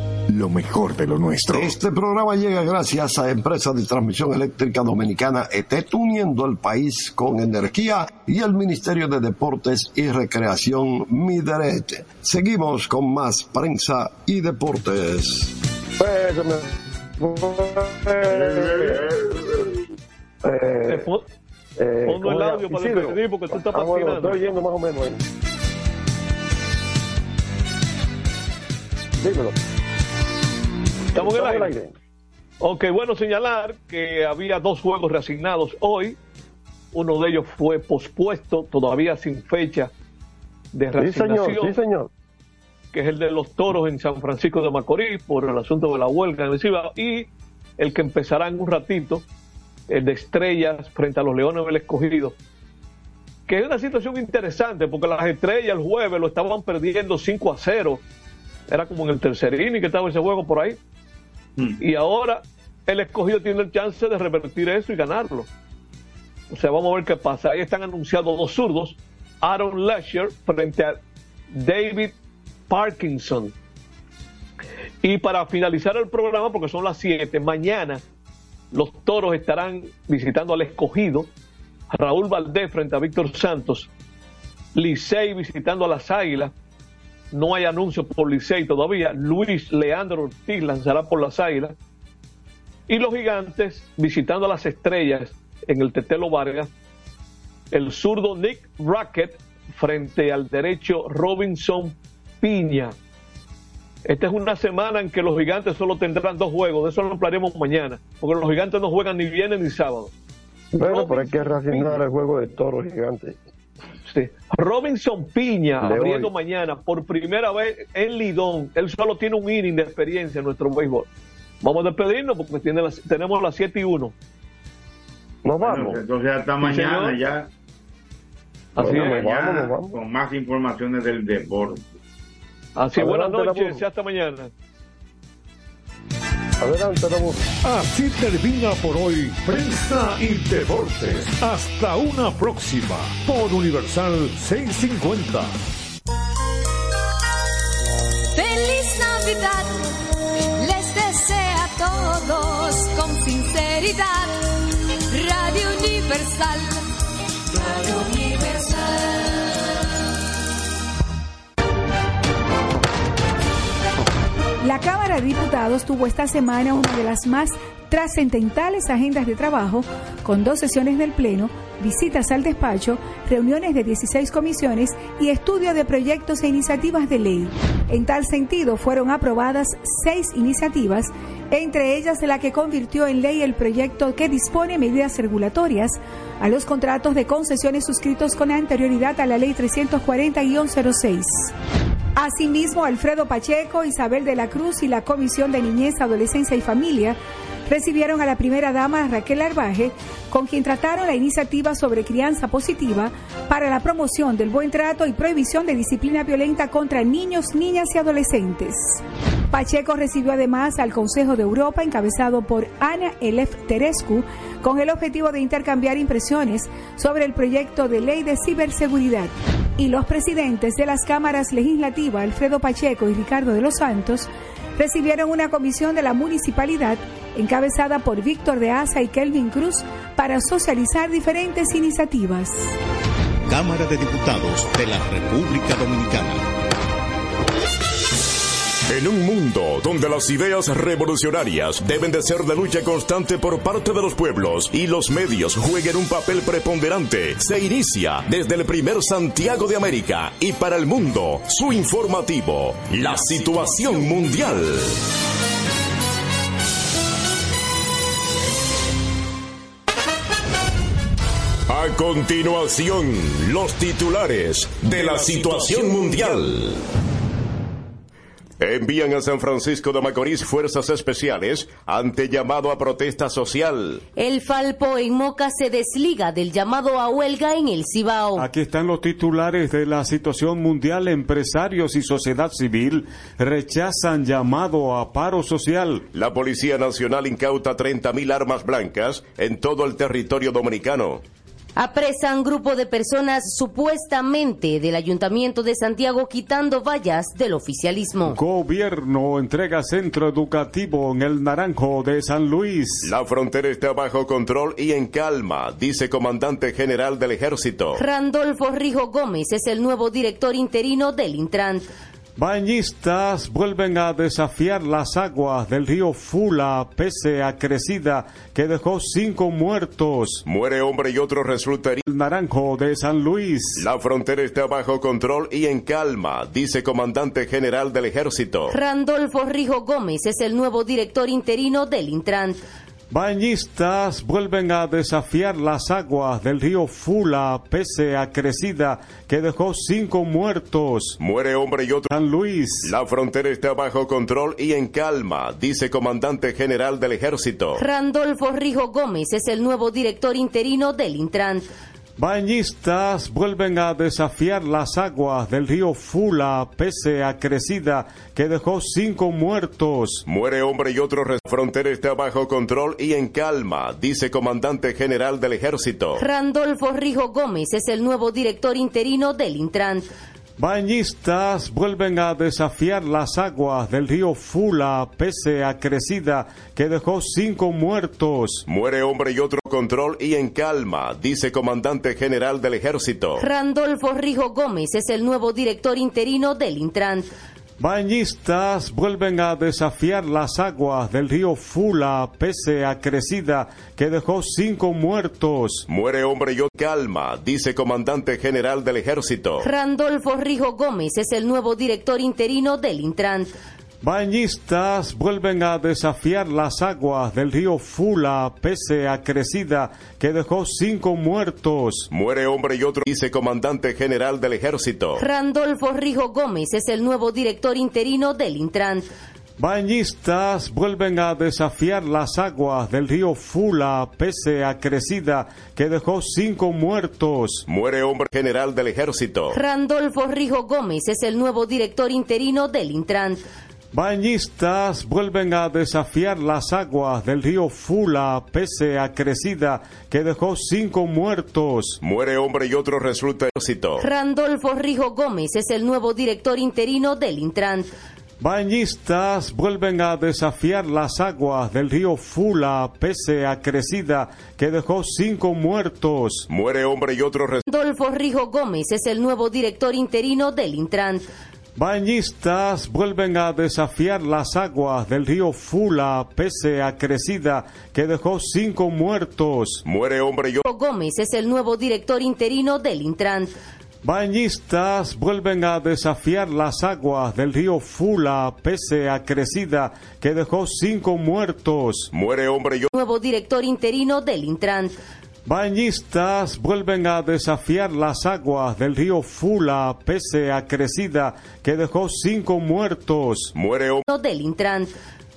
lo mejor de lo nuestro. Este programa llega gracias a Empresa de Transmisión Eléctrica Dominicana ETET, uniendo el país con energía y el Ministerio de Deportes y Recreación Mideret. Seguimos con más prensa y deportes. Eh, Pongo el ¿cómo audio para despedir porque tú estás Ah, bueno, patinando. estoy yendo más o menos ahí. Dímelo. Estamos en el aire. Ok, bueno, señalar que había dos juegos reasignados hoy. Uno de ellos fue pospuesto, todavía sin fecha de Sí, señor, reasignación, sí, señor. que es el de los toros en San Francisco de Macorís por el asunto de la huelga en el Cibao, y el que empezará en un ratito, el de estrellas frente a los Leones del Escogido, que es una situación interesante porque las estrellas el jueves lo estaban perdiendo 5 a 0. Era como en el tercer inning que estaba ese juego por ahí. Y ahora el escogido tiene el chance de revertir eso y ganarlo. O sea, vamos a ver qué pasa. Ahí están anunciados dos zurdos. Aaron Lesher frente a David Parkinson. Y para finalizar el programa, porque son las 7, mañana los toros estarán visitando al escogido. Raúl Valdés frente a Víctor Santos. Licey visitando a las Águilas. No hay anuncio por Licey todavía. Luis Leandro Ortiz lanzará por las Águilas. Y los gigantes visitando a las estrellas en el Tetelo Vargas. El zurdo Nick Rackett frente al derecho Robinson Piña. Esta es una semana en que los gigantes solo tendrán dos juegos. De eso lo hablaremos mañana. Porque los gigantes no juegan ni viernes ni sábado. Bueno, pero hay que reasignar el juego de toros gigantes. Sí. Robinson Piña abriendo mañana por primera vez en Lidón. Él solo tiene un inning de experiencia en nuestro béisbol. Vamos a despedirnos porque tiene las- tenemos las 7 y 1. Nos Bueno, entonces hasta mañana señor. ya. Así es. mañana Vamos, vamos. Con más informaciones del deporte. Así, buenas noches y hasta mañana. Adelante, Ramón. Así termina por hoy Prensa y Deportes. Hasta una próxima por Universal 650. Feliz Navidad, les desea a todos con sinceridad. Radio Universal, Radio Universal. La Cámara de Diputados tuvo esta semana una de las más trascendentales agendas de trabajo, con dos sesiones del Pleno, visitas al despacho, reuniones de 16 comisiones y estudio de proyectos e iniciativas de ley. En tal sentido, fueron aprobadas seis iniciativas, entre ellas la que convirtió en ley el proyecto que dispone medidas regulatorias a los contratos de concesiones suscritos con anterioridad a la Ley 340-06. Asimismo, Alfredo Pacheco, Isabel de la Cruz y la Comisión de Niñez, Adolescencia y Familia recibieron a la primera dama Raquel Arbaje, con quien trataron la iniciativa sobre crianza positiva para la promoción del buen trato y prohibición de disciplina violenta contra niños, niñas y adolescentes. Pacheco recibió además al Consejo de Europa encabezado por Ana Elef Terescu con el objetivo de intercambiar impresiones sobre el proyecto de ley de ciberseguridad. Y los presidentes de las cámaras legislativas, Alfredo Pacheco y Ricardo de los Santos, recibieron una comisión de la municipalidad encabezada por Víctor de Asa y Kelvin Cruz para socializar diferentes iniciativas. Cámara de Diputados de la República Dominicana. En un mundo donde las ideas revolucionarias deben de ser de lucha constante por parte de los pueblos y los medios jueguen un papel preponderante, se inicia desde el primer Santiago de América y para el mundo su informativo, la situación mundial. A continuación, los titulares de la situación mundial. Envían a San Francisco de Macorís fuerzas especiales ante llamado a protesta social. El Falpo en Moca se desliga del llamado a huelga en el Cibao. Aquí están los titulares de la situación mundial. Empresarios y sociedad civil rechazan llamado a paro social. La Policía Nacional incauta 30.000 armas blancas en todo el territorio dominicano. Apresan grupo de personas supuestamente del Ayuntamiento de Santiago quitando vallas del oficialismo. Gobierno entrega centro educativo en el Naranjo de San Luis. La frontera está bajo control y en calma, dice comandante general del ejército. Randolfo Rijo Gómez es el nuevo director interino del Intrant. Bañistas vuelven a desafiar las aguas del río Fula pese a crecida que dejó cinco muertos. Muere hombre y otro resulta herido. El Naranjo de San Luis. La frontera está bajo control y en calma, dice comandante general del ejército. Randolfo Rijo Gómez es el nuevo director interino del Intran. Bañistas vuelven a desafiar las aguas del río Fula pese a crecida que dejó cinco muertos. Muere hombre y otro. San Luis. La frontera está bajo control y en calma, dice comandante general del ejército. Randolfo Rijo Gómez es el nuevo director interino del Intran. Bañistas vuelven a desafiar las aguas del río Fula pese a crecida que dejó cinco muertos. Muere hombre y otro. La frontera está bajo control y en calma, dice comandante general del ejército. Randolfo Rijo Gómez es el nuevo director interino del Intran. Bañistas vuelven a desafiar las aguas del río Fula pese a crecida que dejó cinco muertos. Muere hombre y otro control y en calma, dice comandante general del ejército. Randolfo Rijo Gómez es el nuevo director interino del Intran. Bañistas vuelven a desafiar las aguas del río Fula pese a crecida que dejó cinco muertos. Muere hombre y otro calma, dice comandante general del ejército. Randolfo Rijo Gómez es el nuevo director interino del Intran. Bañistas vuelven a desafiar las aguas del río Fula pese a crecida que dejó cinco muertos. Muere hombre y otro, dice comandante general del ejército. Randolfo Rijo Gómez es el nuevo director interino del Intran. Bañistas vuelven a desafiar las aguas del río Fula pese a crecida que dejó cinco muertos. Muere hombre general del ejército. Randolfo Rijo Gómez es el nuevo director interino del Intran. Bañistas vuelven a desafiar las aguas del río Fula pese a crecida que dejó cinco muertos. Muere hombre y otro resulta ejército. Randolfo Rijo Gómez es el nuevo director interino del Intran. Bañistas vuelven a desafiar las aguas del río Fula pese a crecida que dejó cinco muertos. Muere hombre y otro Randolfo Rijo Gómez es el nuevo director interino del Intran. Bañistas vuelven a desafiar las aguas del río Fula pese a crecida que dejó cinco muertos. Muere hombre y otro. Gómez es el nuevo director interino del Intran. Bañistas vuelven a desafiar las aguas del río Fula pese a crecida que dejó cinco muertos. Muere hombre y otro. Nuevo director interino del Intran. Bañistas vuelven a desafiar las aguas del río Fula pese a crecida que dejó cinco muertos. Muere hombre del Intran.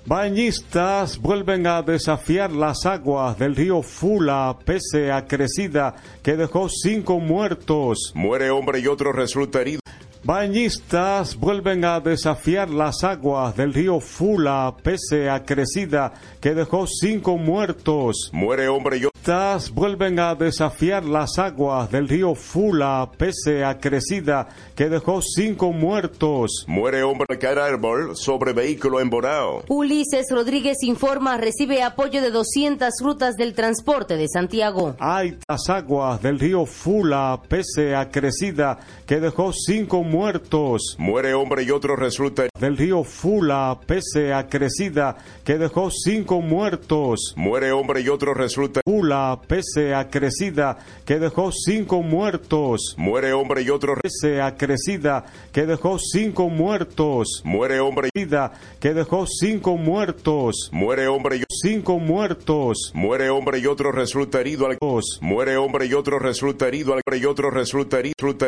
Bañistas vuelven a desafiar las aguas del río Fula pese a crecida que dejó cinco muertos. Muere hombre y otro resulta herido. Bañistas vuelven a desafiar las aguas del río Fula pese a crecida que dejó cinco muertos. Muere hombre y otro. Bañistas vuelven a desafiar las aguas del río Fula pese a crecida que dejó cinco muertos. Muere hombre caer árbol sobre vehículo en Bonao. Ulises Rodríguez informa recibe apoyo de 200 rutas del transporte de Santiago. Hay las aguas del río Fula pese a crecida que dejó cinco muertos. Muere hombre y otro resulta Del río Fula pese a crecida que dejó cinco muertos. Muere hombre y otro resulta Fula pese a crecida que dejó cinco muertos. Muere hombre y otro Pese a crecida que dejó cinco muertos. Muere hombre y Vida que dejó cinco muertos. Muere hombre y Cinco muertos. Muere hombre y otro resulta herido al. Muere hombre y otro resulta herido al y otro resulta herido.